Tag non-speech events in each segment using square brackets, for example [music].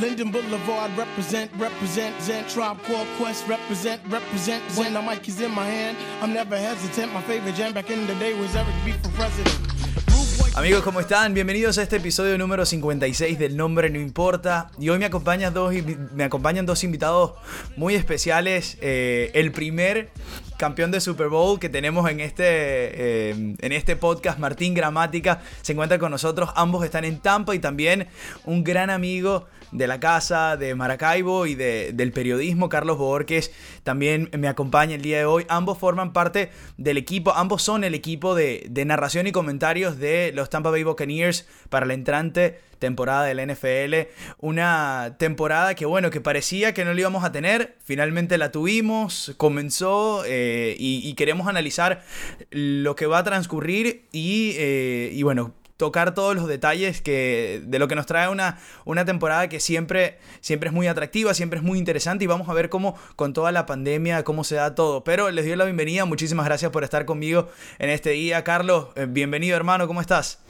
Linden Boulevard, represent, represent, Zen Tribe Called Quest, represent, represent. When the mic is in my hand, I'm never hesitant. My favorite jam back in the day was Eric B for president. Amigos, ¿cómo están? Bienvenidos a este episodio número 56 del Nombre No Importa. Y hoy me acompañan dos, me acompañan dos invitados muy especiales. Eh, el primer campeón de Super Bowl que tenemos en este, eh, en este podcast, Martín Gramática, se encuentra con nosotros. Ambos están en Tampa y también un gran amigo de la casa de Maracaibo y de, del periodismo, Carlos Borges, también me acompaña el día de hoy. Ambos forman parte del equipo, ambos son el equipo de, de narración y comentarios de los Tampa Bay Buccaneers para la entrante temporada del NFL. Una temporada que, bueno, que parecía que no la íbamos a tener. Finalmente la tuvimos, comenzó eh, y, queremos analizar lo que va a transcurrir y, eh, y bueno, tocar todos los detalles que, de lo que nos trae una, una temporada que siempre, siempre es muy atractiva, siempre es muy interesante y vamos a ver cómo con toda la pandemia, cómo se da todo. Pero les doy la bienvenida, muchísimas gracias por estar conmigo en este día. Carlos, eh, bienvenido hermano, ¿cómo estás?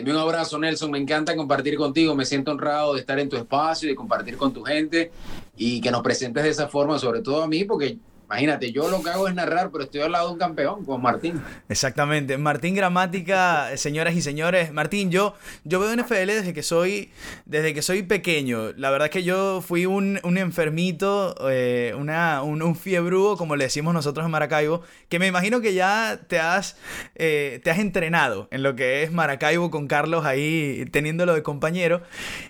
Un abrazo, Nelson. Me encanta compartir contigo. Me siento honrado de estar en tu espacio y de compartir con tu gente y que nos presentes de esa forma, sobre todo a mí, porque Imagínate, yo lo que hago es narrar, pero estoy al lado de un campeón, con Martín. Exactamente. Martín Gramática, [laughs] señoras y señores. Martín, yo, yo veo NFL desde que soy, desde que soy pequeño. La verdad es que yo fui un, enfermito, eh, una, un, un como le decimos nosotros en Maracaibo, que me imagino que ya te has, eh, te has entrenado en lo que es Maracaibo con Carlos ahí teniéndolo de compañero.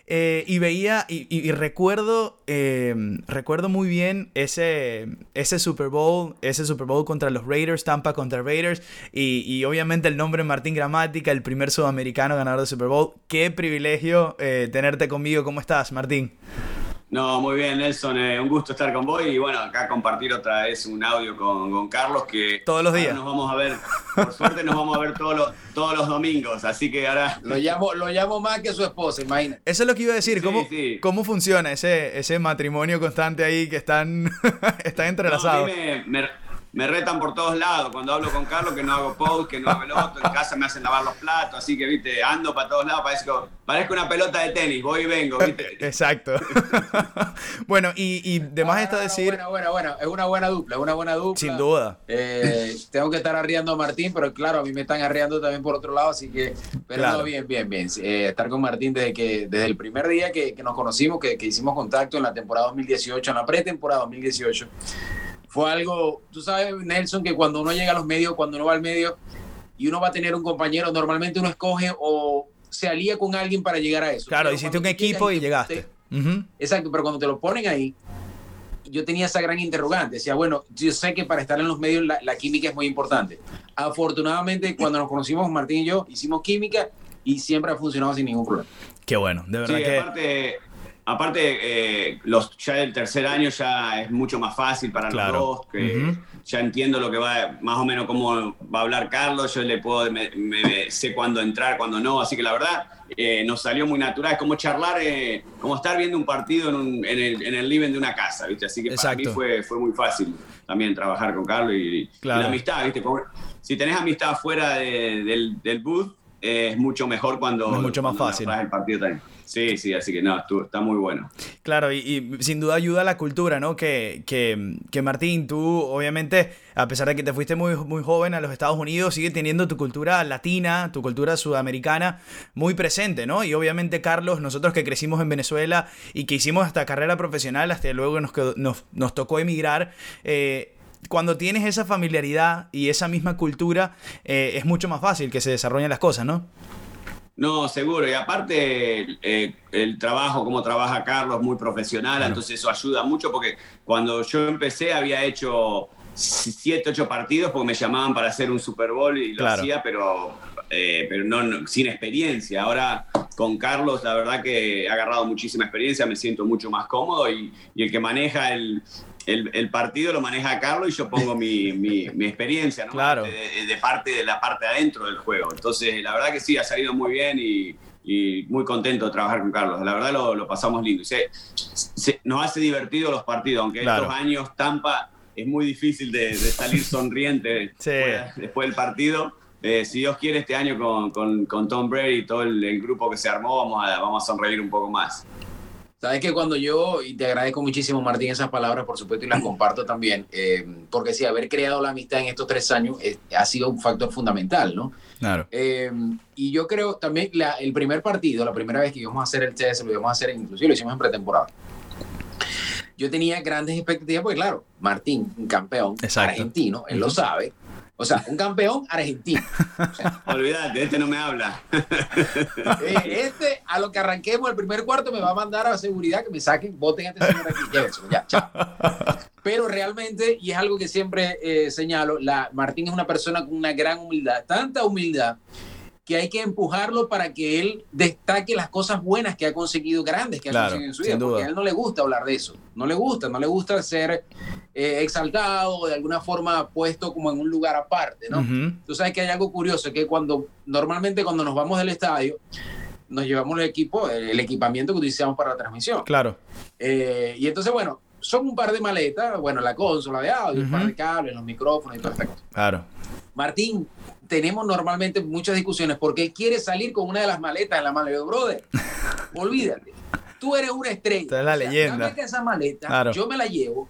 Eh, y veía, y, recuerdo, recuerdo muy bien ese, ese Super Bowl, ese Super Bowl contra los Raiders, Tampa contra Raiders, y, obviamente el nombre Martín Gramática, el primer sudamericano ganador de Super Bowl. Qué privilegio eh, tenerte conmigo. ¿Cómo estás, Martín? No, muy bien, Nelson. Eh, un gusto estar con vos y bueno, acá compartir otra vez un audio con, Carlos que todos los días nos vamos a ver. Por suerte nos vamos a ver todos los, todos los domingos, así que ahora lo llamo lo llamo más que su esposa, imagínate. Eso es lo que iba a decir. ¿Cómo, ¿cómo funciona ese, ese matrimonio constante ahí que están, [laughs] están entrelazados? me retan por todos lados. Cuando hablo con Carlos, que no hago post, que no hago el otro, en casa me hacen lavar los platos, así que, viste, ando para todos lados, parezco, parezco una pelota de tenis, voy y vengo, viste. [laughs] Exacto. [laughs] bueno, y, y de más está decir. Bueno, bueno, bueno, es una buena dupla, es una buena dupla. Sin duda. Eh, [laughs] tengo que estar arriando a Martín, pero claro, a mí me están arriando también por otro lado, así que, pero bien, bien, bien. Eh, estar con Martín desde que desde el primer día que, que nos conocimos, que, que hicimos contacto en la temporada 2018, en la pretemporada 2018 fue algo, tú sabes, Nelson, que cuando uno llega a los medios, cuando uno va al medio y uno va a tener un compañero, normalmente uno escoge o se alía con alguien para llegar a eso. Claro, hiciste un equipo y llegaste. Exacto, pero cuando te lo ponen ahí, yo tenía esa gran interrogante. Decía, bueno, yo sé que para estar en los medios la, química es muy importante. Afortunadamente, cuando nos conocimos, Martín y yo, hicimos química y siempre ha funcionado sin ningún problema. Qué bueno, de verdad sí, que... Aparte, Aparte, eh, los, ya el tercer año ya es mucho más fácil para los dos, que ya entiendo lo que va, más o menos cómo va a hablar Carlos, yo le puedo, me, sé cuándo entrar, cuándo no, así que la verdad eh, nos salió muy natural, es como charlar, eh, como estar viendo un partido en, el, living de una casa, ¿viste? Así que para mí fue, fue muy fácil también trabajar con Carlos y, la amistad, ¿viste? si tenés amistad fuera del, del booth, es mucho mejor cuando... Es mucho más fácil. El partido también. Sí, sí, así que no, está muy bueno. Claro, y, sin duda ayuda a la cultura, ¿no? Que, que, Martín, tú obviamente, a pesar de que te fuiste muy, muy joven a los Estados Unidos, sigue teniendo tu cultura latina, tu cultura sudamericana muy presente, ¿no? Y obviamente Carlos, nosotros que crecimos en Venezuela y que hicimos hasta carrera profesional, hasta luego nos, nos, nos tocó emigrar, eh, cuando tienes esa familiaridad y esa misma cultura, eh, es mucho más fácil que se desarrollen las cosas, ¿no? No, seguro. Y aparte, eh, el trabajo, como trabaja Carlos, muy profesional, entonces eso ayuda mucho porque cuando yo empecé había hecho siete, ocho partidos porque me llamaban para hacer un Super Bowl y lo hacía, pero, eh, pero no, sin experiencia. Ahora con Carlos, la verdad que he agarrado muchísima experiencia, me siento mucho más cómodo y el que maneja el, el, partido lo maneja Carlos y yo pongo mi, [laughs] mi, experiencia, ¿no? Claro. De, parte de la parte adentro del juego. Entonces, la verdad que sí, ha salido muy bien y, y muy contento de trabajar con Carlos. La verdad lo, lo pasamos lindo. Se, nos hace divertido los partidos, aunque estos años Tampa es muy difícil de, salir sonriente [laughs] después, del partido. Eh, si Dios quiere, este año con, con, con Tom Brady y todo el, el, grupo que se armó, vamos a, vamos a sonreír un poco más. Sabes que cuando yo, y te agradezco muchísimo Martín esas palabras, por supuesto, y las comparto también, eh, porque sí, haber creado la amistad en estos tres años ha sido un factor fundamental, ¿no? Claro. Eh, y yo creo también el primer partido, la primera vez que íbamos a hacer el test, lo íbamos a hacer, inclusive lo hicimos en pretemporada. Yo tenía grandes expectativas, porque claro, Martín, un campeón argentino, él lo sabe, o sea, un campeón argentino. [laughs] Olvídate, este no me habla. [laughs] Eh, este, a lo que arranquemos el primer cuarto, me va a mandar a la seguridad que me saquen, voten a este señor aquí. Llévenselo, ya, chao. Pero realmente, y es algo que siempre eh, señalo, la, Martín es una persona con una gran humildad, tanta humildad que hay que empujarlo para que él destaque las cosas buenas que ha conseguido, grandes que ha conseguido en su vida, porque a él no le gusta hablar de eso, no le gusta, no le gusta ser eh, exaltado o de alguna forma puesto como en un lugar aparte, ¿no? Tú sabes que hay algo curioso, que cuando, normalmente cuando nos vamos del estadio, nos llevamos el equipo, el, equipamiento que utilizamos para la transmisión. Claro. Eh, y entonces, bueno, son un par de maletas, bueno, la consola de audio, un par de cables, los micrófonos y perfecto. Claro. Martín, tenemos normalmente muchas discusiones porque él quiere salir con una de las maletas en la maleta, brother. [laughs] Olvídate. Tú eres una estrella. Esta es la leyenda. Dame esa maleta, yo me la llevo.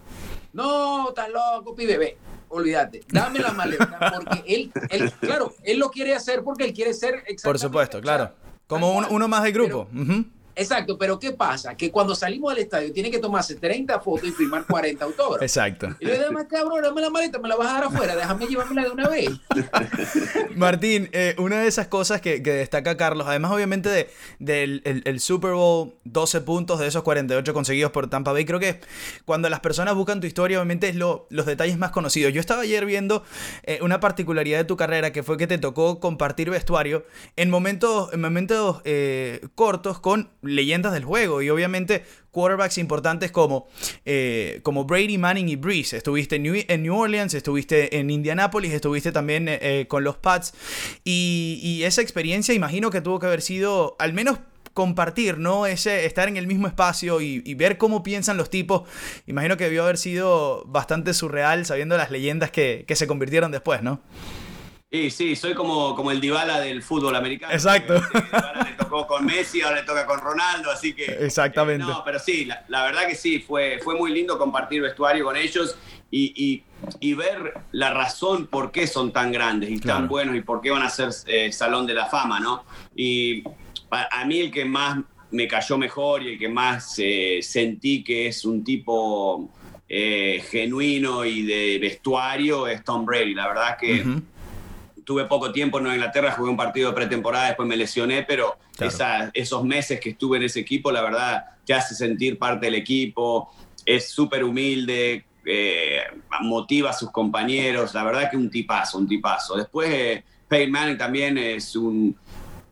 No, estás loco, pi bebé. Olvídate, dame la maleta [laughs] porque él, él, claro, él lo quiere hacer porque él quiere ser Por supuesto, claro. Como uno más del grupo. Exacto, pero ¿qué pasa? Que cuando salimos del estadio tiene que tomarse 30 fotos y firmar 40 autógrafos. Exacto. Y le digo, cabrón, dame la maleta, me la vas a dar afuera, déjame llevármela de una vez. [laughs] Martín, eh, una de esas cosas que, destaca Carlos, además obviamente de, del el, Super Bowl, 12 puntos de esos 48 conseguidos por Tampa Bay, creo que cuando las personas buscan tu historia, obviamente es lo, los detalles más conocidos. Yo estaba ayer viendo eh, una particularidad de tu carrera que fue que te tocó compartir vestuario en momentos, en momentos eh, cortos con leyendas del juego y obviamente quarterbacks importantes como, eh, como Brady, Manning y Breeze. Estuviste en New, Orleans, estuviste en Indianapolis, estuviste también eh, eh, con los Pats y, esa experiencia imagino que tuvo que haber sido al menos compartir, ¿no? Ese estar en el mismo espacio y, ver cómo piensan los tipos. Imagino que debió haber sido bastante surreal sabiendo las leyendas que, que se convirtieron después, ¿no? Sí, sí, soy como, como el Dybala del fútbol americano. Exacto. le tocó con Messi, ahora le toca con Ronaldo, así que... Exactamente. no, pero sí, la, verdad que sí, fue, fue muy lindo compartir vestuario con ellos y, ver la razón por qué son tan grandes y tan buenos y por qué van a ser eh, Salón de la Fama, ¿no? Y a, mí el que más me cayó mejor y el que más eh, sentí que es un tipo eh, genuino y de vestuario es Tom Brady. La verdad que tuve poco tiempo en Nueva Inglaterra, jugué un partido de pretemporada, después me lesioné, pero esos meses que estuve en ese equipo, la verdad, te hace sentir parte del equipo, es súper humilde, eh, motiva a sus compañeros, la verdad que un tipazo, un tipazo. Después, eh, Peyton Manning también es un,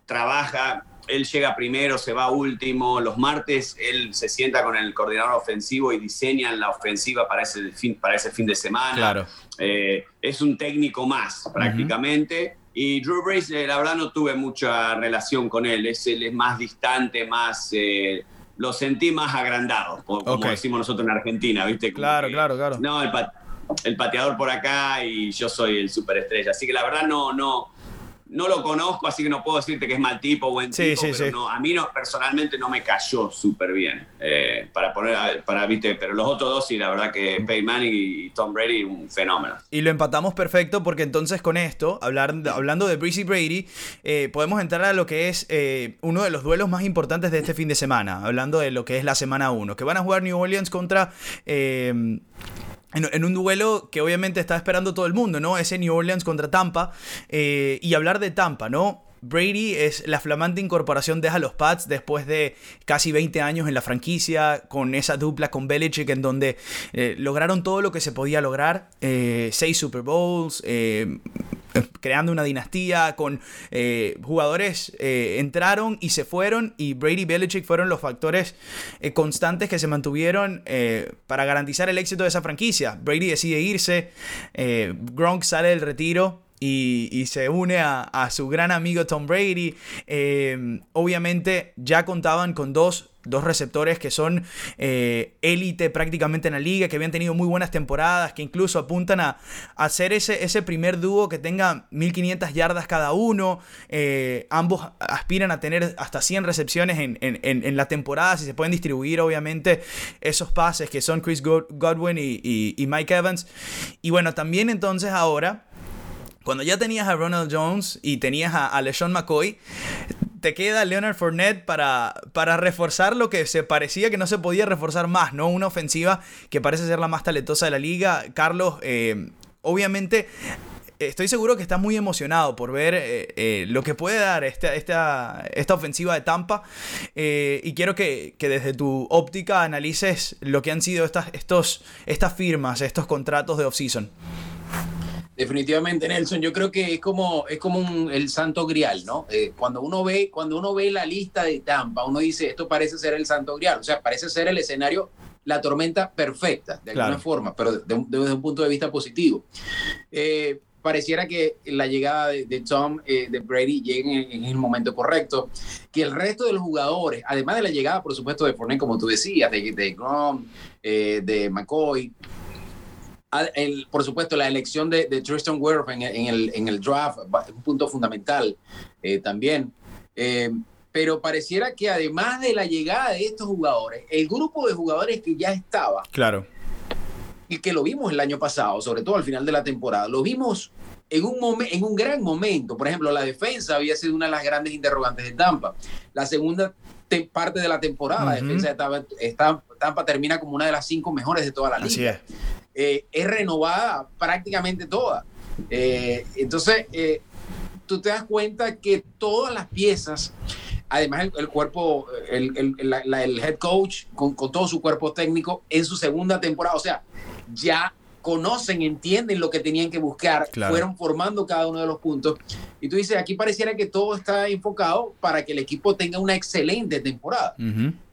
trabaja, él llega primero, se va último, los martes él se sienta con el coordinador ofensivo y diseñan la ofensiva para ese fin, para ese fin de semana. Claro. Eh, es un técnico más prácticamente. Y Drew Brees, eh, la verdad, no tuve mucha relación con él. Es, él es más distante, más. Eh, lo sentí más agrandado, como decimos nosotros en Argentina, ¿viste? claro, claro, claro. No, el, el, pateador por acá y yo soy el superestrella. Así que la verdad, no, no no lo conozco, así que no puedo decirte que es mal tipo o buen tipo, pero No, a mí no, personalmente no me cayó súper bien. Eh, para poner, para, viste, pero los otros dos sí, la verdad que Peyton Manning y Tom Brady, un fenómeno. Y lo empatamos perfecto porque entonces con esto, hablar, hablando de Breezy Brady, eh, podemos entrar a lo que es eh, uno de los duelos más importantes de este fin de semana, hablando de lo que es la semana 1, que van a jugar New Orleans contra en, un duelo que obviamente está esperando todo el mundo, ¿no? Ese New Orleans contra Tampa. Eh, y hablar de Tampa, ¿no? Brady es la flamante incorporación de a los Pats después de casi 20 años en la franquicia, con esa dupla con Belichick, en donde eh, lograron todo lo que se podía lograr: eh, seis Super Bowls, creando una dinastía con eh, jugadores eh, entraron y se fueron y Brady y Belichick fueron los factores eh, constantes que se mantuvieron para garantizar el éxito de esa franquicia. Brady decide irse, Gronk sale del retiro y, se une a, su gran amigo Tom Brady. obviamente ya contaban con dos dos receptores que son eh, élite prácticamente en la liga, que habían tenido muy buenas temporadas, que incluso apuntan a, hacer ese, ese primer dúo que tenga 1500 yardas cada uno. Eh, ambos aspiran a tener hasta 100 recepciones en, la temporada, si se pueden distribuir obviamente esos pases que son Chris Godwin y Mike Evans. Y bueno, también entonces ahora cuando ya tenías a Ronald Jones y tenías a, LeSean McCoy, te queda Leonard Fournette para, para reforzar lo que se parecía que no se podía reforzar más, ¿no? Una ofensiva que parece ser la más talentosa de la liga. Carlos, eh, obviamente estoy seguro que estás muy emocionado por ver eh, eh, lo que puede dar esta, esta, esta ofensiva de Tampa. y quiero que, desde tu óptica analices lo que han sido estas, estos, estas firmas, estos contratos de offseason. Definitivamente, Nelson. Yo creo que es como, es como el santo grial, ¿no? Eh, cuando, uno ve, cuando uno ve la lista de Tampa, uno dice, esto parece ser el santo grial. O sea, parece ser el escenario, la tormenta perfecta, de alguna forma, pero desde un punto de vista positivo. Eh, pareciera que la llegada de, Tom, eh, de Brady, llegue en, el momento correcto, que el resto de los jugadores, además de la llegada, por supuesto, de Fournette, como tú decías, de, de Grom, de McCoy, por supuesto, la elección de, Tristan Wirth en, el, en el draft es un punto fundamental eh, también. Eh, pero pareciera que además de la llegada de estos jugadores, el grupo de jugadores que ya estaba. Claro. Y que lo vimos el año pasado, sobre todo al final de la temporada, lo vimos en un, en un gran momento. Por ejemplo, la defensa había sido una de las grandes interrogantes de Tampa. La segunda parte de la temporada, la defensa de Tampa, Tampa, termina como una de las cinco mejores de toda la liga. Así es. Eh, es renovada prácticamente toda. Eh, entonces, eh, tú te das cuenta que todas las piezas, además el, cuerpo, el, el, head coach con, con, todo su cuerpo técnico en su segunda temporada, o sea, ya conocen, entienden lo que tenían que buscar, fueron formando cada uno de los puntos. Y tú dices, aquí pareciera que todo está enfocado para que el equipo tenga una excelente temporada.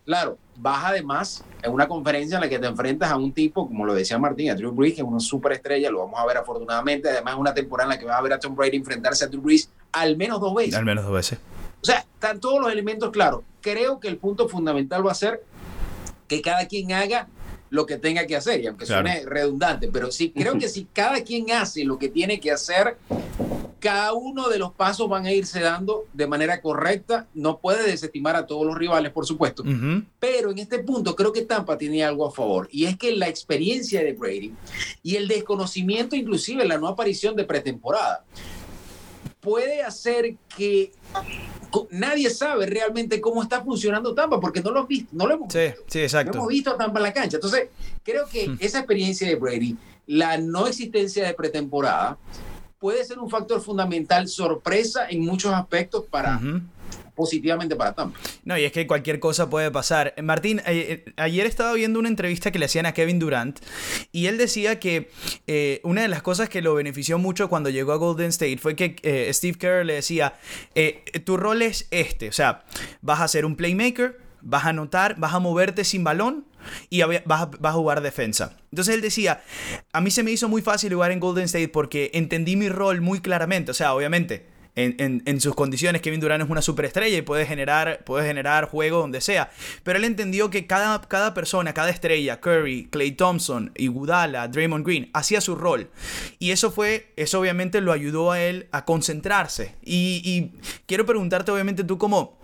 Claro, vas además en una conferencia en la que te enfrentas a un tipo, como lo decía Martín, a Drew Brees, que es una superestrella, lo vamos a ver afortunadamente, además una temporada en la que vas a ver a Tom Brady enfrentarse a Drew Brees al menos dos veces. Al menos dos veces. O sea, están todos los elementos claros. Creo que el punto fundamental va a ser que cada quien haga lo que tenga que hacer, y aunque suene redundante, pero sí, creo que si [laughs] cada quien hace lo que tiene que hacer, cada uno de los pasos van a irse dando de manera correcta. No puede desestimar a todos los rivales, por supuesto. Pero en este punto creo que Tampa tiene algo a favor. Y es que la experiencia de Brady y el desconocimiento, inclusive la no aparición de pretemporada, puede hacer que nadie sabe realmente cómo está funcionando Tampa porque no lo hemos visto, no lo hemos, sí, sí, exacto. No hemos visto a Tampa en la cancha. Entonces, creo que esa experiencia de Brady, la no existencia de pretemporada, puede ser un factor fundamental, sorpresa en muchos aspectos para, positivamente para Tampa. No, y es que cualquier cosa puede pasar. Martín, eh, eh, ayer estaba viendo una entrevista que le hacían a Kevin Durant y él decía que eh, una de las cosas que lo benefició mucho cuando llegó a Golden State fue que Steve Kerr le decía, tu rol es este, o sea, vas a ser un playmaker, vas a anotar, vas a moverte sin balón y vas a, jugar defensa. Entonces él decía, a mí se me hizo muy fácil jugar en Golden State porque entendí mi rol muy claramente. O sea, obviamente, en, sus condiciones, Kevin Durant es una superestrella y puede generar, puede generar juego donde sea. Pero él entendió que cada, cada persona, cada estrella, Curry, Clay Thompson, Iguodala, Draymond Green, hacía su rol. Y eso fue, eso obviamente lo ayudó a él a concentrarse. Y, y quiero preguntarte, obviamente, tú como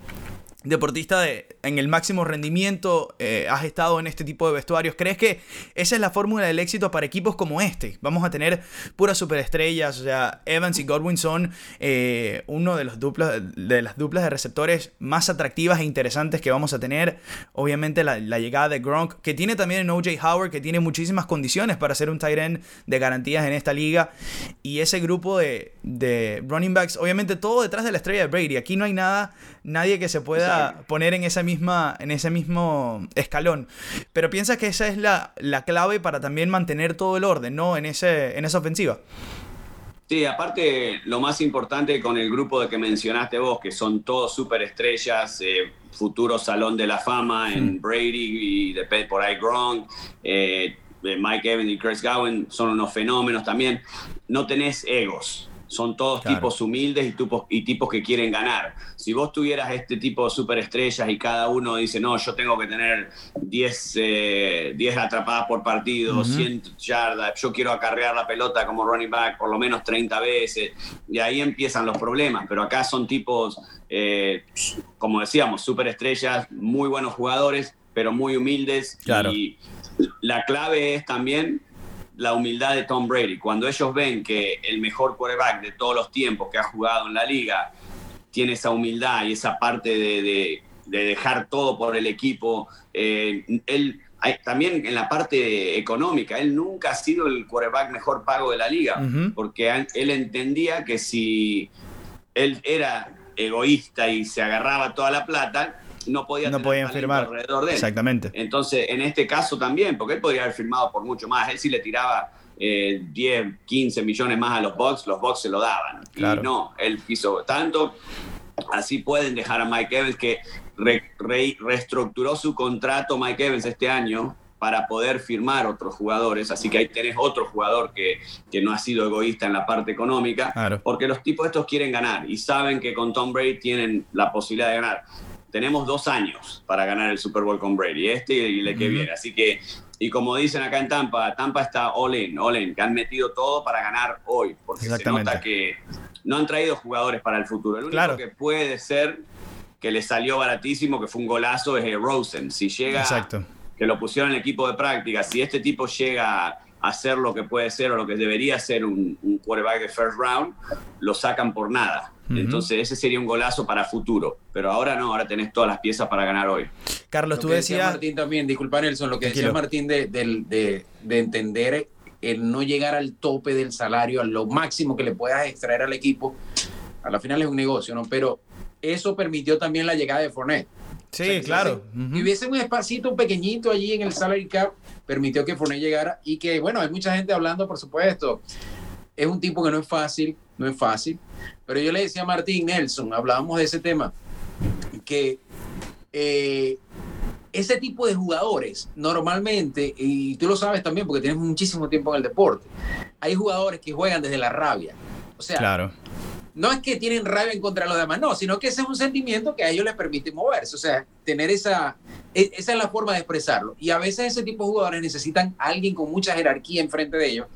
deportista de, en el máximo rendimiento, eh, has estado en este tipo de vestuarios. ¿Crees que esa es la fórmula del éxito para equipos como este? Vamos a tener puras superestrellas, o sea, Evans y Godwin son eh, uno de, los duplas, de las duplas de receptores más atractivas e interesantes que vamos a tener. Obviamente la, llegada de Gronk, que tiene también en OJ Howard, que tiene muchísimas condiciones para ser un tight end de garantías en esta liga. Y ese grupo de, de running backs, obviamente todo detrás de la estrella de Brady. Aquí no hay nada, nadie que se pueda poner en, esa misma, en ese mismo escalón. Pero piensas que esa es la, la clave para también mantener todo el orden, ¿no? En, ese, en esa ofensiva. Sí, aparte lo más importante con el grupo de que mencionaste vos, que son todos superestrellas, eh, futuro salón de la fama en hmm. Brady y de por ahí Gronk, eh, Mike Evans y Chris Gowen son unos fenómenos también. No tenés egos, son todos tipos humildes y tipos, y tipos que quieren ganar. Si vos tuvieras este tipo de superestrellas y cada uno dice, no, yo tengo que tener 10, eh, atrapadas por partido, 100 yardas, yo quiero acarrear la pelota como running back por lo menos 30 veces, y ahí empiezan los problemas. Pero acá son tipos, eh, como decíamos, superestrellas, muy buenos jugadores, pero muy humildes. Y la clave es también la humildad de Tom Brady. Cuando ellos ven que el mejor quarterback de todos los tiempos que ha jugado en la liga tiene esa humildad y esa parte de, dejar todo por el equipo, eh, él también en la parte económica, él nunca ha sido el quarterback mejor pago de la liga, porque él entendía que si él era egoísta y se agarraba toda la plata, no podía no podían firmar alrededor de él. Exactamente. Entonces, en este caso también, porque él podría haber firmado por mucho más, él sí le tiraba 10, eh, 15 millones más a los Bucks, los Bucks se lo daban. Y no, él quiso tanto. Así pueden dejar a Mike Evans, que reestructuró su contrato Mike Evans este año para poder firmar otros jugadores. Así que ahí tenés otro jugador que, que no ha sido egoísta en la parte económica, porque los tipos estos quieren ganar y saben que con Tom Brady tienen la posibilidad de ganar tenemos dos años para ganar el Super Bowl con Brady, este y el que viene. Así que, y como dicen acá en Tampa, Tampa está all in, all in, que han metido todo para ganar hoy, porque se nota que no han traído jugadores para el futuro. El único que puede ser que le salió baratísimo, que fue un golazo, es Rosen. Si llega, que lo pusieron en el equipo de práctica, si este tipo llega a ser lo que puede ser o lo que debería ser un, un quarterback de first round, lo sacan por nada. Entonces ese sería un golazo para futuro. Pero ahora no, ahora tenés todas las piezas para ganar hoy. Carlos, tú decías... Martín también, disculpa Nelson, lo que decía Martín de, de, de, entender el no llegar al tope del salario, a lo máximo que le puedas extraer al equipo. A la final es un negocio, ¿no? Pero eso permitió también la llegada de Fournette. Sí, claro. Y hubiese un espacito pequeñito allí en el salary cap, permitió que Fournette llegara y que, bueno, hay mucha gente hablando, por supuesto. Es un tipo que no es fácil, no es fácil. Pero yo le decía a Martín Nelson, hablábamos de ese tema, que eh, ese tipo de jugadores normalmente, y tú lo sabes también porque tienes muchísimo tiempo en el deporte, hay jugadores que juegan desde la rabia. O sea, claro. no es que tienen rabia en contra de los demás, no, sino que ese es un sentimiento que a ellos les permite moverse. O sea, tener esa, esa es la forma de expresarlo. Y a veces ese tipo de jugadores necesitan a alguien con mucha jerarquía enfrente de ellos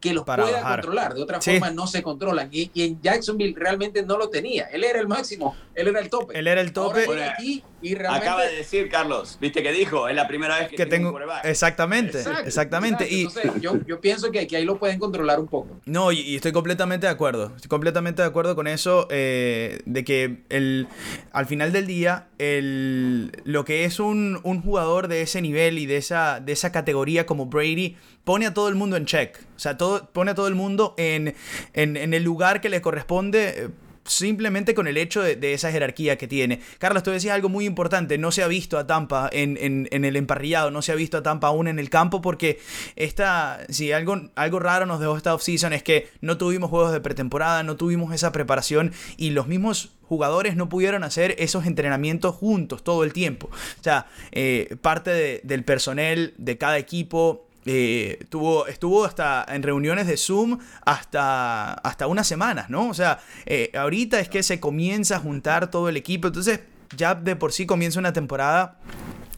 que los pueda controlar. De otra forma no se controlan. Y, en Jacksonville realmente no lo tenía. Él era el máximo, él era el tope. Él era el tope. aquí y realmente... Acaba de decir, Carlos, viste que dijo, es la primera vez que, tengo, un Exactamente, exactamente. Y yo, yo, pienso que, que, ahí lo pueden controlar un poco. No, y, estoy completamente de acuerdo. Estoy completamente de acuerdo con eso, eh, de que el, al final del día, el, lo que es un, un jugador de ese nivel y de esa, de esa categoría como Brady pone a todo el mundo en check. O sea, todo, pone a todo el mundo en, en, el lugar que le corresponde eh, simplemente con el hecho de, esa jerarquía que tiene. Carlos, tú decías algo muy importante, no se ha visto a Tampa en, el emparrillado, no se ha visto a Tampa aún en el campo porque esta, algo, algo raro nos dejó esta offseason es que no tuvimos juegos de pretemporada, no tuvimos esa preparación y los mismos jugadores no pudieron hacer esos entrenamientos juntos todo el tiempo. O sea, eh, parte del personal de cada equipo eh, tuvo, estuvo hasta en reuniones de Zoom hasta, hasta unas semanas, ¿no? O sea, eh, ahorita es que se comienza a juntar todo el equipo, entonces ya de por sí comienza una temporada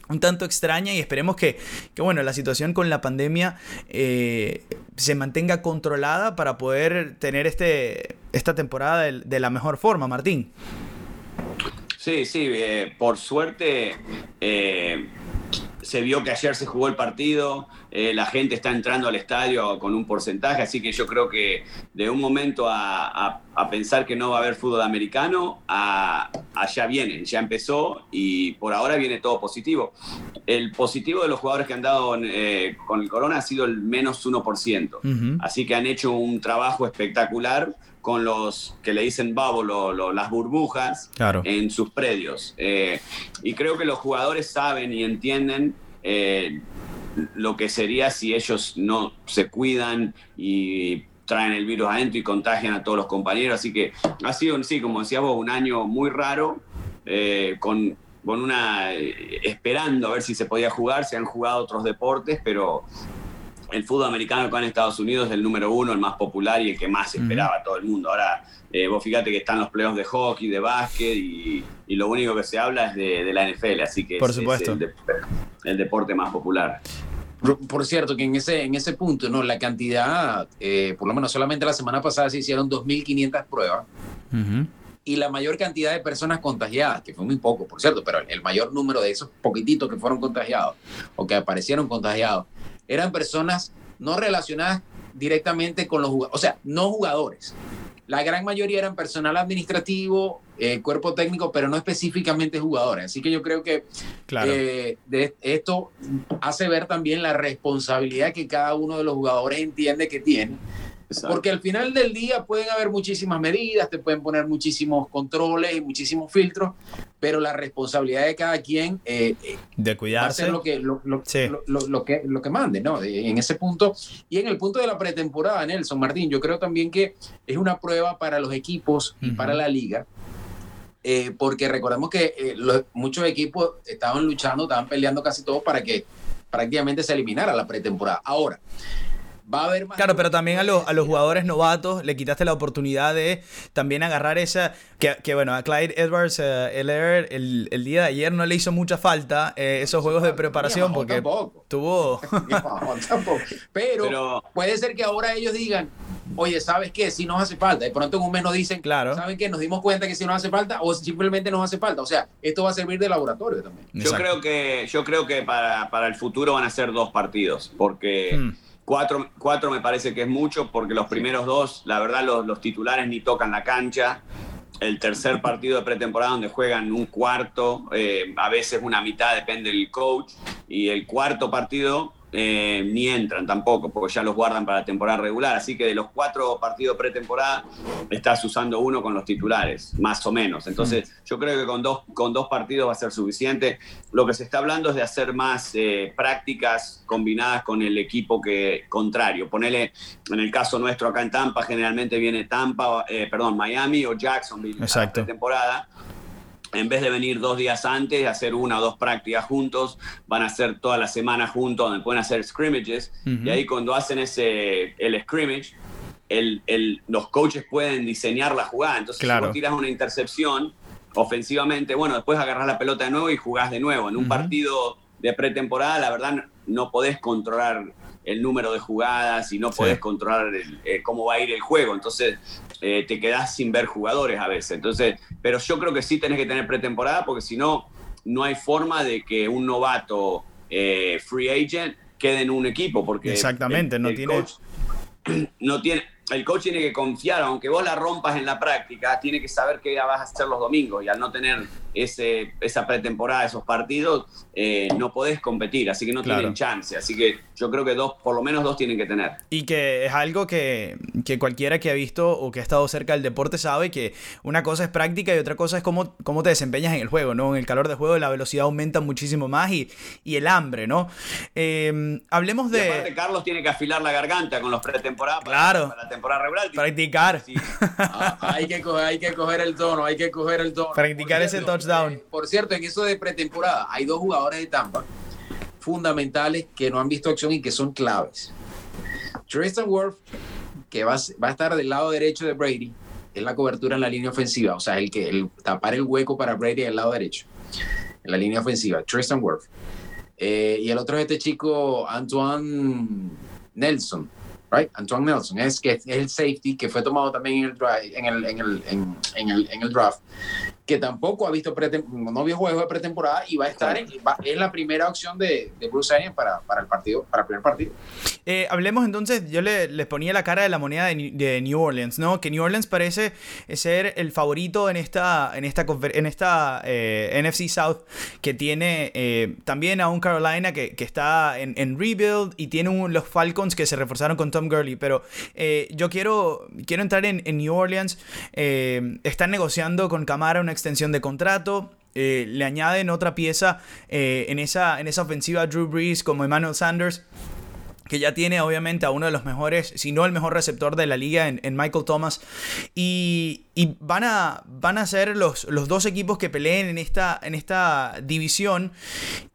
un tanto extraña y esperemos que, bueno, la situación con la pandemia eh, se mantenga controlada para poder tener este, esta temporada de, la mejor forma, Martín. Sí, sí, por suerte se vio que ayer se jugó el partido, eh, la gente está entrando al estadio con un porcentaje, así que yo creo que de un momento a, pensar que no va a haber fútbol americano, a, ya viene, ya empezó y por ahora viene todo positivo. El positivo de los jugadores que han dado eh, con el corona ha sido el menos 1%, así que han hecho un trabajo espectacular con los que le dicen babo, las burbujas en sus predios. Eh, y creo que los jugadores saben y entienden eh, lo que sería si ellos no se cuidan y traen el virus adentro y contagian a todos los compañeros. Así que ha sido, sí, como decía vos, un año muy raro, eh, con, con una esperando a ver si se podía jugar, se han jugado otros deportes, pero el fútbol americano acá en Estados Unidos es el número uno, el más popular y el que más esperaba todo el mundo. Ahora, eh, vos fíjate que están los playoffs de hockey, de básquet y, lo único que se habla es de, la NFL, así que Por supuesto. es el, deporte más popular. Por cierto, que en ese, en ese punto, ¿no? La cantidad, eh, por lo menos solamente la semana pasada se hicieron 2.500 pruebas. Y la mayor cantidad de personas contagiadas, que fue muy poco, por cierto, pero el mayor número de esos poquititos que fueron contagiados o que aparecieron contagiados, eran personas no relacionadas directamente con los jugadores, o sea, no jugadores. La gran mayoría eran personal administrativo, eh, cuerpo técnico, pero no específicamente jugadores. Así que yo creo que eh, de esto hace ver también la responsabilidad que cada uno de los jugadores entiende que tiene porque al final del día pueden haber muchísimas medidas, te pueden poner muchísimos controles y muchísimos filtros, pero la responsabilidad de cada quien eh, eh, de cuidarse lo que lo, lo, lo, que lo que mande, ¿no? En ese punto y en el punto de la pretemporada, Nelson Martín, yo creo también que es una prueba para los equipos y para la liga. Eh, porque recordemos que muchos equipos estaban luchando, estaban peleando casi todos para que prácticamente se eliminara la pretemporada. Ahora, va a haber más. Claro, pero también a los, a los jugadores novatos le quitaste la oportunidad de también agarrar esa. Que, bueno, a Clyde Edwards eh, el, el, día de ayer no le hizo mucha falta eh, esos juegos de preparación porque tuvo. [laughs] pero, puede ser que ahora ellos digan. Oye, ¿sabes qué? Si nos hace falta. De pronto en un mes nos dicen, claro. ¿saben qué? Nos dimos cuenta que si nos hace falta o simplemente nos hace falta. O sea, esto va a servir de laboratorio también. Yo creo que, yo creo que para, para, el futuro van a ser dos partidos, porque hmm. Cuatro, cuatro, me parece que es mucho porque los primeros dos, la verdad, los, los, titulares ni tocan la cancha. El tercer partido de pretemporada donde juegan un cuarto, eh, a veces una mitad, depende del coach. Y el cuarto partido eh, ni entran tampoco, porque ya los guardan para la temporada regular. Así que de los cuatro partidos pretemporada, estás usando uno con los titulares, más o menos. Entonces, mm. yo creo que con dos, con dos partidos va a ser suficiente. Lo que se está hablando es de hacer más eh, prácticas combinadas con el equipo que contrario. Ponele, en el caso nuestro acá en Tampa, generalmente viene Tampa, eh, perdón, Miami o Jacksonville Exacto. temporada en vez de venir dos días antes, hacer una o dos prácticas juntos, van a hacer toda la semana juntos, donde pueden hacer scrimmages. Y ahí cuando hacen ese, el scrimmage, el, el, los coaches pueden diseñar la jugada. Entonces, si tiras una intercepción ofensivamente, bueno, después agarras la pelota de nuevo y jugás de nuevo. En un partido de pretemporada, la verdad, no podés controlar el número de jugadas y no podés controlar eh, cómo va a ir el juego. Entonces eh, te quedás sin ver jugadores a veces. Entonces, pero yo creo que sí tenés que tener pretemporada porque si no, no hay forma de que un novato eh, free agent quede en un equipo. Porque Exactamente, [clears throat] no tiene... no tiene el coach tiene que confiar, aunque vos la rompas en la práctica, tiene que saber qué vas a hacer los domingos y al no tener ese, esa pretemporada, esos partidos, eh, no podés competir, así que no tienen chance. Así que yo creo que dos, por lo menos dos tienen que tener. Y que es algo que, que cualquiera que ha visto o que ha estado cerca del deporte sabe que una cosa es práctica y otra cosa es cómo, cómo te desempeñas en el juego, ¿no? En el calor de juego la velocidad aumenta muchísimo más y, y el hambre, ¿no? Eh, hablemos de... aparte Carlos tiene que afilar la garganta con los pretemporadas claro. para, la temporada regular. Practicar. Ah, hay, que coger, hay que coger el tono, hay que coger el tono. Practicar ese touchdown. Eh, por cierto, en eso de pretemporada hay dos jugadores de Tampa fundamentales que no han visto acción y que son claves. Tristan Worth, que va, va, a estar del lado derecho de Brady, es la cobertura en la línea ofensiva, o sea, el que el, tapar el hueco para Brady del lado derecho, en la línea ofensiva, Tristan Worth. Eh, y el otro es este chico, Antoine Nelson, right? Antoine Nelson, es, que es el safety que fue tomado también en el, en el, en el, en el, en el draft que tampoco ha visto no vio juego de pretemporada y va a estar en, es la primera opción de, de Bruce Arians para, para, el partido, para el primer partido. Eh, hablemos entonces, yo le, les ponía la cara de la moneda de, New Orleans, ¿no? Que New Orleans parece ser el favorito en esta, en esta, en esta eh, NFC South, que tiene eh, también a un Carolina que, que está en, en, rebuild y tiene un, los Falcons que se reforzaron con Tom Gurley, pero yo quiero, quiero entrar en, en New Orleans, están negociando con Camara una extensión de contrato. Eh, le añaden otra pieza eh, en, esa, en esa ofensiva Drew Brees como Emmanuel Sanders que ya tiene obviamente a uno de los mejores, si no el mejor receptor de la liga en, Michael Thomas. Y, van, a, van a ser los, los dos equipos que peleen en esta, en esta división.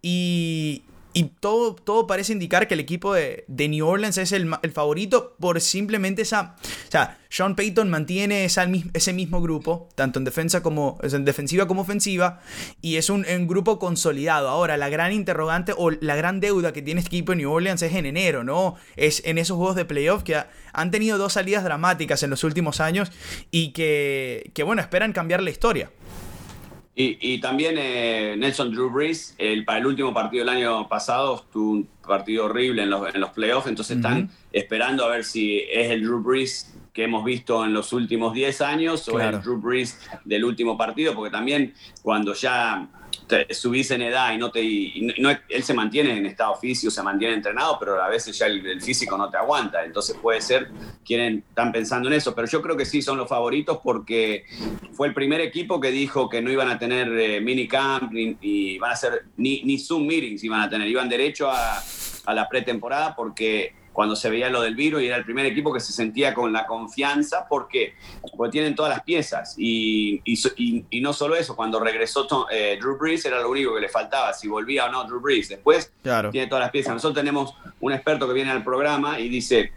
Y, y todo, todo parece indicar que el equipo de, New Orleans es el, favorito por simplemente esa... O sea, Sean Payton mantiene ese mismo grupo, tanto en, defensa como, en defensiva como ofensiva, y es un, grupo consolidado. Ahora, la gran interrogante o la gran deuda que tiene este equipo de New Orleans es en enero, ¿no? Es en esos juegos de playoff que han tenido dos salidas dramáticas en los últimos años y que, que bueno, esperan cambiar la historia. Y, también eh, Nelson Drew Brees, el, para el último partido del año pasado, tuvo un partido horrible en los, en los playoffs, entonces están esperando a ver si es el Drew Brees que hemos visto en los últimos 10 años o el Drew Brees del último partido, porque también cuando ya subís en edad y no te. él se mantiene en estado físico, se mantiene entrenado, pero a veces ya el, físico no te aguanta. Entonces puede ser, quieren, están pensando en eso. Pero yo creo que sí son los favoritos porque fue el primer equipo que dijo que no iban a tener eh, mini camp ni, y van a ser ni, ni Zoom meetings iban a tener, iban derecho a, a la pretemporada porque cuando se veía lo del virus y era el primer equipo que se sentía con la confianza porque, porque tienen todas las piezas. Y, y, no solo eso, cuando regresó eh, Drew Brees era lo único que le faltaba, si volvía o no Drew Brees. Después tiene todas las piezas. Nosotros tenemos un experto que viene al programa y dice,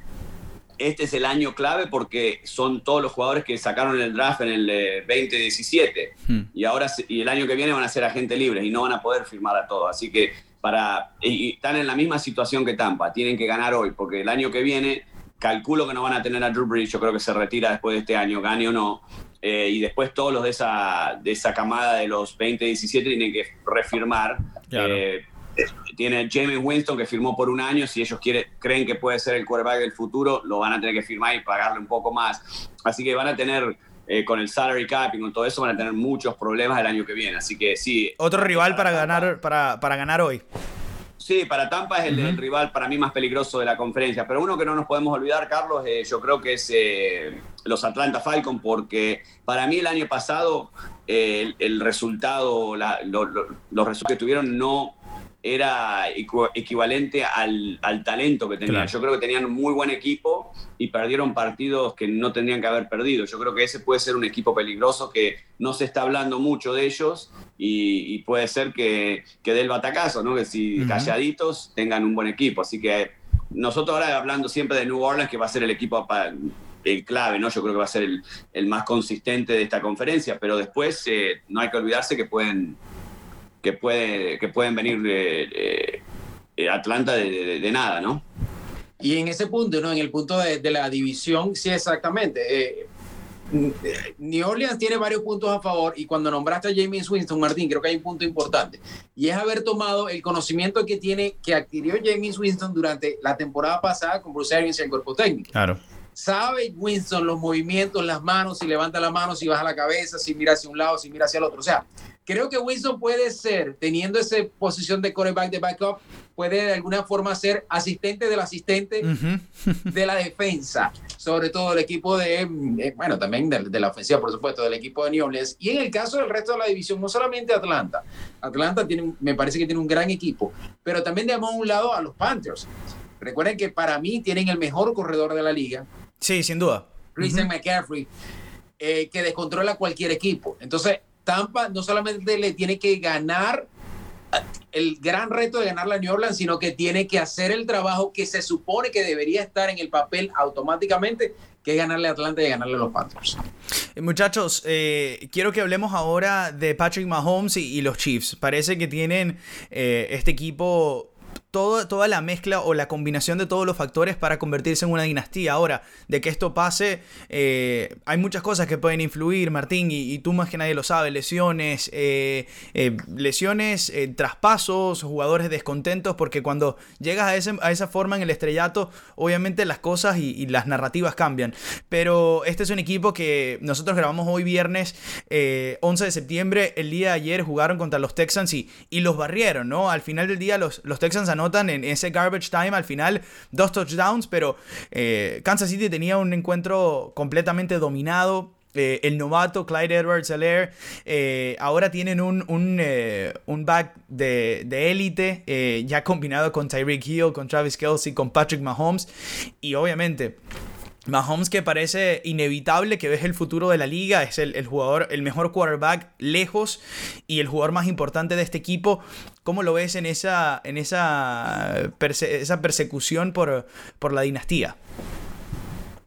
este es el año clave porque son todos los jugadores que sacaron el draft en el 2017 eh, hmm. y ahora y el año que viene van a ser agentes libres y no van a poder firmar a todos. Así que para, y están en la misma situación que Tampa, tienen que ganar hoy, porque el año que viene calculo que no van a tener a Drew Brees, yo creo que se retira después de este año, gane o no, eh, y después todos los de esa, de esa camada de los 20-17 tienen que refirmar. Eh, tiene James Winston que firmó por un año, si ellos quieren, creen que puede ser el quarterback del futuro, lo van a tener que firmar y pagarle un poco más. Así que van a tener eh, con el salary cap y con todo eso van a tener muchos problemas el año que viene. Así que sí. Otro rival para, ganar, para, para ganar hoy. Sí, para Tampa es el, rival para mí más peligroso de la conferencia. Pero uno que no nos podemos olvidar, Carlos, eh, yo creo que es eh, los Atlanta Falcons, porque para mí el año pasado el, resultado, los resultados que tuvieron no era equivalente al, talento que tenían. Yo creo que tenían un muy buen equipo y perdieron partidos que no tendrían que haber perdido. Yo creo que ese puede ser un equipo peligroso que no se está hablando mucho de ellos y, puede ser que, que dé el batacazo, ¿no? que si calladitos tengan un buen equipo. Así que nosotros ahora hablando siempre de New Orleans, que va a ser el equipo el clave, ¿no? Yo creo que va a ser el, más consistente de esta conferencia, pero después eh, no hay que olvidarse que pueden que, puede, que pueden venir de, Atlanta de, nada, ¿no? Y en ese punto, ¿no? En el punto de, la división, sí, exactamente. Eh, New Orleans tiene varios puntos a favor y cuando nombraste a James Winston, Martín, creo que hay un punto importante y es haber tomado el conocimiento que tiene, que adquirió James Winston durante la temporada pasada con Bruce Arians y el cuerpo técnico. Claro. Sabe Winston los movimientos, las manos, si levanta la mano, si baja la cabeza, si mira hacia un lado, si mira hacia el otro. O sea, creo que Winston puede ser, teniendo esa posición de quarterback de backup, puede de alguna forma ser asistente del asistente de la defensa, sobre todo el equipo de, eh, bueno, también de, la ofensiva, por supuesto, del equipo de New Orleans. Y en el caso del resto de la división, no solamente Atlanta, Atlanta tiene, me parece que tiene un gran equipo, pero también dejamos a un lado a los Panthers. Recuerden que para mí tienen el mejor corredor de la liga. Sí, sin duda. Christian McCaffrey, eh, que descontrola cualquier equipo. Entonces, Tampa no solamente le tiene que ganar el gran reto de ganar la New Orleans, sino que tiene que hacer el trabajo que se supone que debería estar en el papel automáticamente, que es ganarle a Atlanta y ganarle a los Panthers. Eh, muchachos, eh, quiero que hablemos ahora de Patrick Mahomes y, los Chiefs. Parece que tienen eh, este equipo toda la mezcla o la combinación de todos los factores para convertirse en una dinastía. Ahora, de que esto pase, eh, hay muchas cosas que pueden influir, Martín, y, tú más que nadie lo sabes, lesiones, eh, eh, lesiones, traspasos, jugadores descontentos, porque cuando llegas a, ese, a, esa forma en el estrellato, obviamente las cosas y, las narrativas cambian. Pero este es un equipo que nosotros grabamos hoy viernes 11 de septiembre, el día de ayer jugaron contra los Texans y, y los barrieron, ¿no? Al final del día los, los Texans anotan en ese garbage time al final dos touchdowns, pero eh, Kansas City tenía un encuentro completamente dominado. Eh, el novato Clyde Edwards Alaire eh, ahora tienen un, un, back de élite ya combinado con Tyreek Hill, con Travis Kelsey, con Patrick Mahomes y obviamente Mahomes que parece inevitable, que ves el futuro de la liga, es el, jugador, el mejor quarterback lejos y el jugador más importante de este equipo. ¿Cómo lo ves en esa, en esa, esa persecución por, por la dinastía?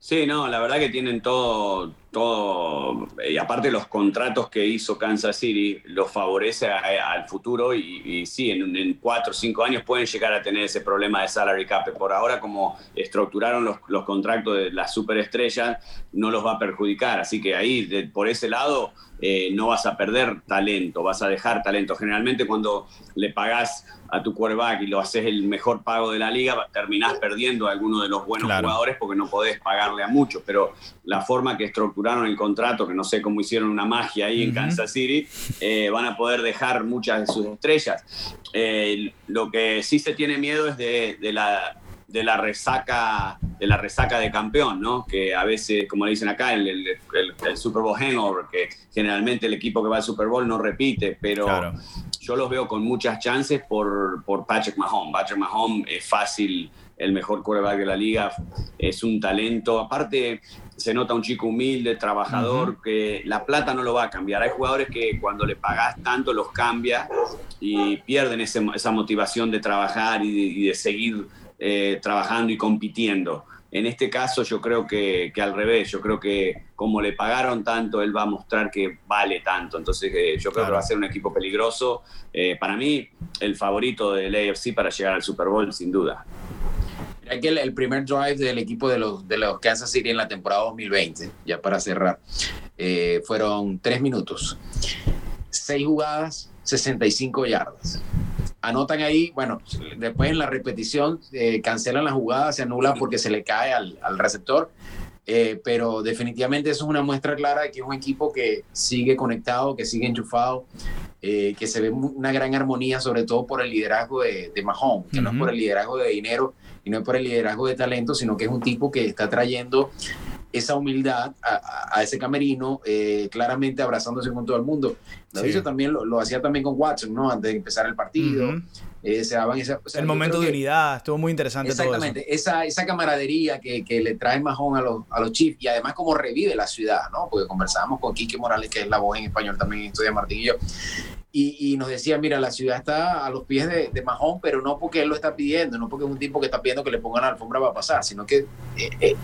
Sí, no, la verdad que tienen todo, todo, y aparte los contratos que hizo Kansas City los favorece al futuro y, sí, en, cuatro o cinco años pueden llegar a tener ese problema de salary cap. Por ahora, como estructuraron los, los contratos de las superestrellas, no los va a perjudicar. Así que ahí, por ese lado, eh, no vas a perder talento, vas a dejar talento. Generalmente cuando le pagás a tu quarterback y lo haces el mejor pago de la liga, terminás perdiendo a alguno de los buenos jugadores porque no podés pagarle a muchos. Pero la forma que estructuraron el contrato, que no sé cómo hicieron una magia ahí en Kansas City, eh, van a poder dejar muchas de sus estrellas. Eh, lo que sí se tiene miedo es de, la de la resaca de la resaca de campeón, ¿no? Que a veces, como le dicen acá, el, el, Super Bowl hangover, que generalmente el equipo que va al Super Bowl no repite, pero yo los veo con muchas chances por, por Patrick Mahomes. Patrick Mahomes es fácil el mejor quarterback de la liga, es un talento. Aparte, se nota un chico humilde, trabajador, que la plata no lo va a cambiar. Hay jugadores que cuando le pagas tanto los cambia y pierden esa motivación de trabajar y de, seguir eh, trabajando y compitiendo. En este caso yo creo que, al revés, yo creo que como le pagaron tanto, él va a mostrar que vale tanto. Entonces eh, yo creo que va a ser un equipo peligroso. Eh, para mí, el favorito del AFC para llegar al Super Bowl, sin duda. Que el, primer drive del equipo de los, de los Kansas City en la temporada 2020, ya para cerrar, eh, fueron tres minutos, seis jugadas, 65 yardas. Anotan ahí, bueno, después en la repetición eh, cancelan la jugada, se anula porque se le cae al, receptor, eh, pero definitivamente eso es una muestra clara de que es un equipo que sigue conectado, que sigue enchufado, eh, que se ve una gran armonía, sobre todo por el liderazgo de, de Mahomes, que no es por el liderazgo de dinero y no es por el liderazgo de talento, sino que es un tipo que está trayendo esa humildad a, ese camerino, eh, claramente abrazándose con todo el mundo. Lo también lo, hacía también con Watson, ¿no? Antes de empezar el partido. Eh, se daban el momento de unidad, estuvo muy interesante. Exactamente, todo eso. Esa, esa camaradería que, que le trae Mahón a los, a los Chiefs y además como revive la ciudad, ¿no? Porque conversábamos con Quique Morales, que es la voz en español también estudia Martín y yo. Y, y, nos decía, mira, la ciudad está a los pies de, Mahón, pero no porque él lo está pidiendo, no porque es un tipo que está pidiendo que le pongan la alfombra va a pasar, sino que eh,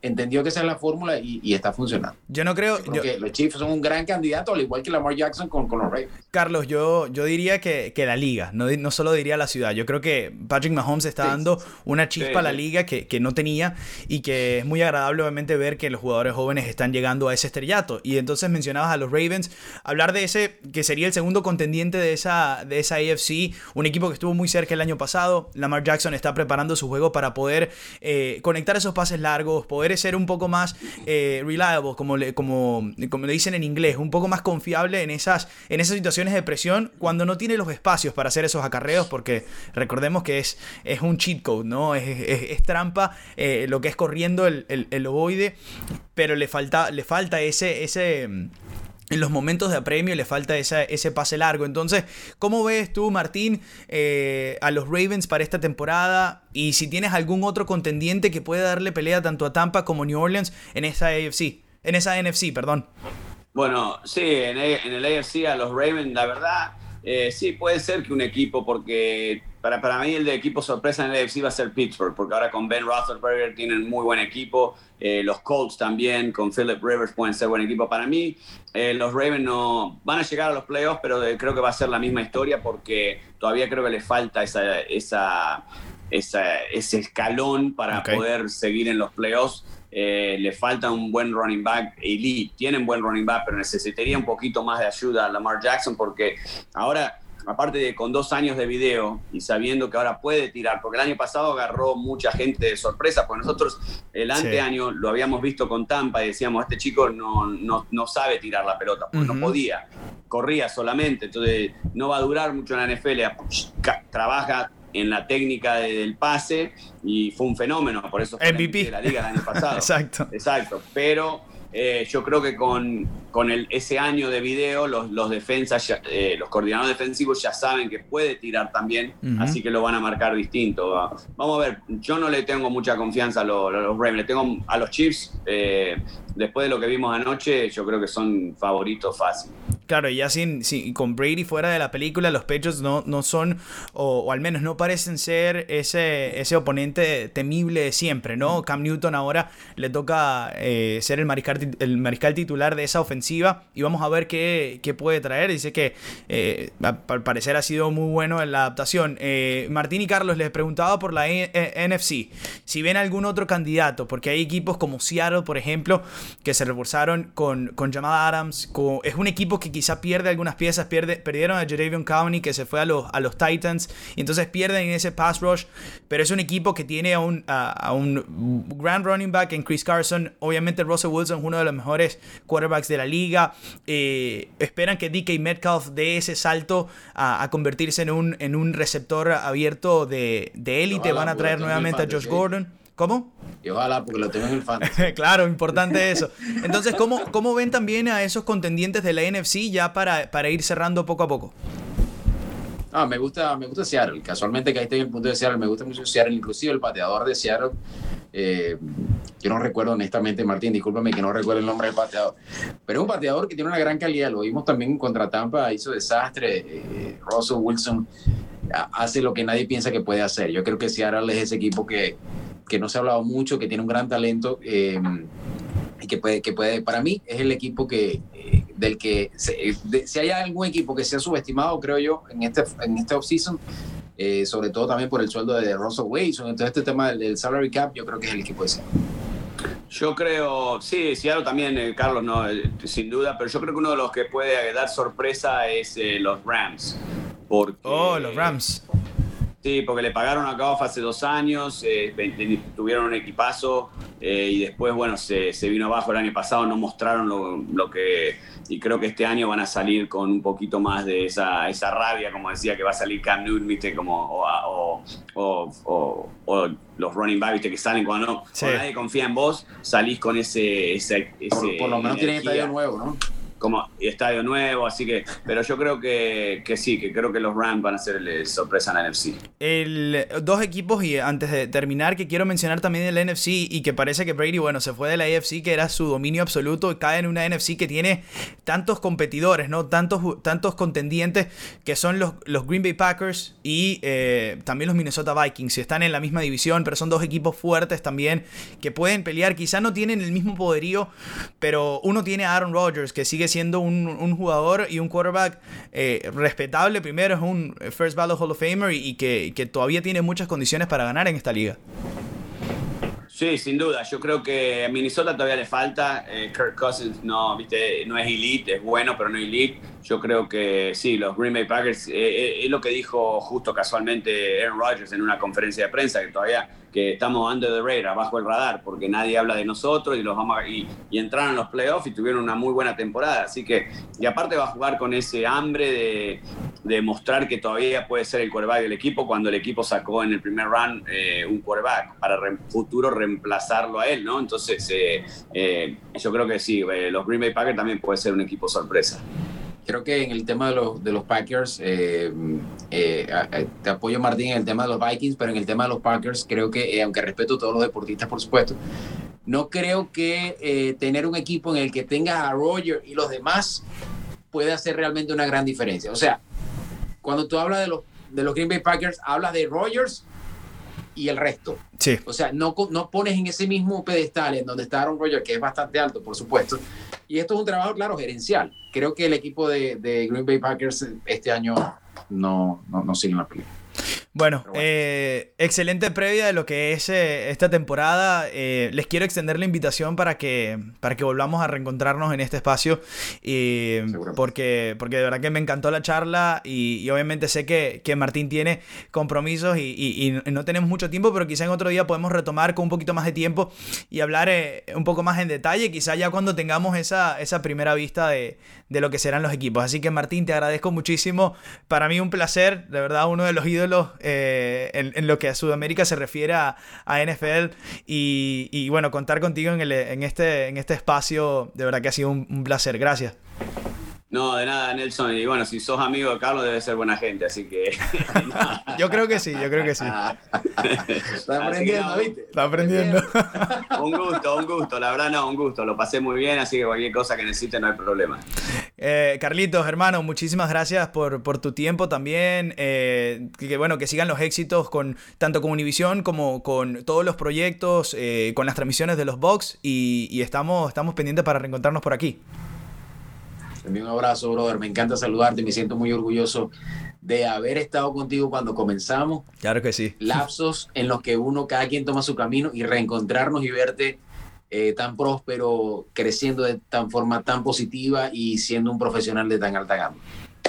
entendió que esa es la fórmula y, está funcionando. Yo no creo. que los Chiefs son un gran candidato, al igual que Lamar Jackson con, con los Ravens. Carlos, yo, yo diría que, que la liga, no, no, solo diría la ciudad. Yo creo que Patrick Mahomes está dando una chispa a la liga que, que, no tenía y que es muy agradable, obviamente, ver que los jugadores jóvenes están llegando a ese estrellato. Y entonces mencionabas a los Ravens, hablar de ese que sería el segundo contendiente de esa, de esa AFC, un equipo que estuvo muy cerca el año pasado. Lamar Jackson está preparando su juego para poder eh, conectar esos pases largos, poder ser un poco más eh, reliable, como le, como, como le dicen en inglés, un poco más confiable en esas, en esas situaciones de presión cuando no tiene los espacios para hacer esos acarreos, porque recordemos que es, es un cheat code, ¿no? Es, trampa eh, lo que es corriendo el, el, el ovoide, pero le falta, le falta ese, ese en los momentos de apremio le falta ese pase largo. Entonces, ¿cómo ves tú, Martín, eh, a los Ravens para esta temporada? Y si tienes algún otro contendiente que pueda darle pelea tanto a Tampa como New Orleans en esa AFC, en esa NFC, perdón. Bueno, sí, en, el AFC a los Ravens, la verdad, eh, sí puede ser que un equipo, porque para, para mí el de equipo sorpresa en el AFC va a ser Pittsburgh, porque ahora con Ben Roethlisberger tienen muy buen equipo, eh, los Colts también, con Philip Rivers pueden ser buen equipo. Para mí, eh, los Ravens no van a llegar a los playoffs, pero creo que va a ser la misma historia porque todavía creo que le falta esa, esa, ese escalón para poder seguir en los playoffs. Eh, le falta un buen running back elite. Tienen buen running back, pero necesitaría un poquito más de ayuda a Lamar Jackson porque ahora aparte de con dos años de video y sabiendo que ahora puede tirar, porque el año pasado agarró mucha gente de sorpresa, porque nosotros el anteaño lo habíamos visto con Tampa y decíamos, este chico no, no, sabe tirar la pelota, porque no podía, corría solamente, entonces no va a durar mucho en la NFL, trabaja en la técnica del pase y fue un fenómeno, por eso fue MVP. de la liga el año [laughs] pasado. Exacto. Exacto, pero eh, yo creo que con, con el, ese año de video, los, los defensas, eh, los coordinadores defensivos ya saben que puede tirar también, así que lo van a marcar distinto. Vamos a ver, yo no le tengo mucha confianza a los, los Ravens, le tengo a los Chiefs. Eh, después de lo que vimos anoche, yo creo que son favoritos fáciles. Claro, ya sin, con Brady fuera de la película, los Patriots no, no son, o, al menos no parecen ser ese, ese oponente temible de siempre, ¿no? Cam Newton ahora le toca eh, ser el mariscal, el mariscal titular de esa ofensiva y vamos a ver qué, puede traer. Dice que eh, al parecer ha sido muy bueno en la adaptación. Eh, Martín y Carlos les preguntaba por la NFC, si ven algún otro candidato, porque hay equipos como Seattle, por ejemplo, que se reforzaron con, con Jamal Adams, es un equipo que quizá pierde algunas piezas, pierde, perdieron a Jadavion County que se fue a los, a los Titans y entonces pierden en ese pass rush, pero es un equipo que tiene a un, a, un grand running back en Chris Carson, obviamente Russell Wilson es uno de los mejores quarterbacks de la liga, eh, esperan que DK Metcalf dé ese salto a, convertirse en un, en un receptor abierto de élite, van a traer nuevamente a Josh Gordon. ¿Cómo? Y ojalá, porque lo tengo en el fantasy. [laughs] claro, importante eso. Entonces, ¿cómo, ¿cómo ven también a esos contendientes de la NFC ya para, para ir cerrando poco a poco? Ah, me gusta, me gusta Seattle. Casualmente que ahí estoy en el punto de Seattle, me gusta mucho Seattle, inclusive el pateador de Seattle. Eh, yo no recuerdo honestamente, Martín, discúlpame que no recuerdo el nombre del pateador, pero es un pateador que tiene una gran calidad. Lo vimos también contra Tampa, hizo desastre. Eh, Russell Wilson hace lo que nadie piensa que puede hacer. Yo creo que Seattle es ese equipo que, que no se ha hablado mucho, que tiene un gran talento eh, y que puede, que puede, para mí es el equipo que, eh, del que, si hay algún equipo que sea subestimado, creo yo, en este, en este offseason, eh, sobre todo también por el sueldo de Russell Wilson, entonces este tema del, salary cap, yo creo que es el equipo de ser. Yo creo, sí, Seattle también, Carlos, no, sin duda, pero yo creo que uno de los que puede dar sorpresa es los Rams. Porque, oh, los Rams. Sí, porque le pagaron a Goff hace dos años, eh, tuvieron un equipazo eh, y después, bueno, se, vino abajo el año pasado, no mostraron lo, que... Y creo que este año van a salir con un poquito más de esa, esa rabia, como decía, que va a salir Cam Newton, ¿viste? Como, o, los running backs, ¿viste? Que salen cuando, no, nadie confía en vos, salís con ese... ese, por, lo menos tienen estadio nuevo, ¿no? Como estadio nuevo, así que, pero yo creo que, que sí, que creo que los Rams van a ser sorpresa en la NFC. El, dos equipos, y antes de terminar, que quiero mencionar también el NFC y que parece que Brady, bueno, se fue de la AFC, que era su dominio absoluto, y cae en una NFC que tiene tantos competidores, ¿no? Tantos, tantos contendientes que son los, los Green Bay Packers y eh, también los Minnesota Vikings. Están en la misma división, pero son dos equipos fuertes también que pueden pelear. Quizá no tienen el mismo poderío, pero uno tiene a Aaron Rodgers, que sigue siendo un, jugador y un quarterback eh, respetable. Primero es un First Ballot Hall of Famer y, que, que todavía tiene muchas condiciones para ganar en esta liga. Sí, sin duda. Yo creo que a Minnesota todavía le falta. Eh, Kirk Cousins no, ¿viste? no es elite, es bueno, pero no elite. Yo creo que sí, los Green Bay Packers, eh, es lo que dijo justo casualmente Aaron Rodgers en una conferencia de prensa, que todavía que estamos under the radar, bajo el radar, porque nadie habla de nosotros y los vamos y, y, entraron en los playoffs y tuvieron una muy buena temporada. Así que, y aparte va a jugar con ese hambre de, de mostrar que todavía puede ser el quarterback del equipo cuando el equipo sacó en el primer run eh, un quarterback para futuro reemplazarlo a él, ¿no? Entonces, yo creo que sí, los Green Bay Packers también puede ser un equipo sorpresa creo que en el tema de los, de los Packers, eh, eh, te apoyo Martín en el tema de los Vikings, pero en el tema de los Packers creo que, eh, aunque respeto a todos los deportistas, por supuesto, no creo que tener un equipo en el que tenga a Roger y los demás puede hacer realmente una gran diferencia. O sea, cuando tú hablas de los, de los Green Bay Packers, hablas de Rogers y el resto. Sí. O sea, no, no pones en ese mismo pedestal en donde está Aaron Rodgers, que es bastante alto, por supuesto. Y esto es un trabajo, claro, gerencial creo que el equipo de, Green Bay Packers este año no, no, no sigue en la película. Bueno, eh, excelente previa de lo que es eh, esta temporada. Eh, les quiero extender la invitación para que, para que volvamos a reencontrarnos en este espacio. porque, porque de verdad que me encantó la charla y, obviamente sé que, Martín tiene compromisos y, no tenemos mucho tiempo, pero quizá en otro día podemos retomar con un poquito más de tiempo y hablar un poco más en detalle, quizá ya cuando tengamos esa, esa primera vista de, de lo que serán los equipos. Así que Martín, te agradezco muchísimo. Para mí un placer, de verdad, uno de los ídolos eh, en, lo que a Sudamérica se refiere a, NFL y, bueno, contar contigo en, en, este, en este espacio, de verdad que ha sido un placer. Gracias. No, de nada, Nelson. Y bueno, si sos amigo de Carlos, debe ser buena gente, así que. [laughs] yo creo que sí, yo creo que sí. [laughs] Está aprendiendo, ¿viste? Está aprendiendo. un gusto, un gusto. La verdad, no, un gusto. Lo pasé muy bien, así que cualquier cosa que necesite no hay problema. Eh, Carlitos, hermano, muchísimas gracias por, por tu tiempo también. Eh, que bueno, que sigan los éxitos con tanto con Univision como con todos los proyectos, eh, con las transmisiones de los Box. Y, y estamos, estamos pendientes para reencontrarnos por aquí un abrazo, brother. Me encanta saludarte. Me siento muy orgulloso de haber estado contigo cuando comenzamos. Claro que sí. Lapsos en los que uno, cada quien toma su camino y reencontrarnos y verte eh, tan próspero, creciendo de tan forma tan positiva y siendo un profesional de tan alta gama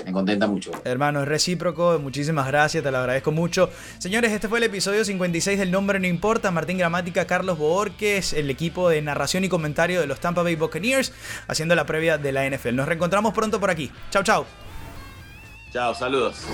me contenta mucho. Hermano, es recíproco, muchísimas gracias, te lo agradezco mucho. Señores, este fue el episodio 56 del Nombre No Importa. Martín Gramática, Carlos Boorques, el equipo de narración y comentario de los Tampa Bay Buccaneers, haciendo la previa de la NFL. Nos reencontramos pronto por aquí. Chao, chao. Chao, saludos.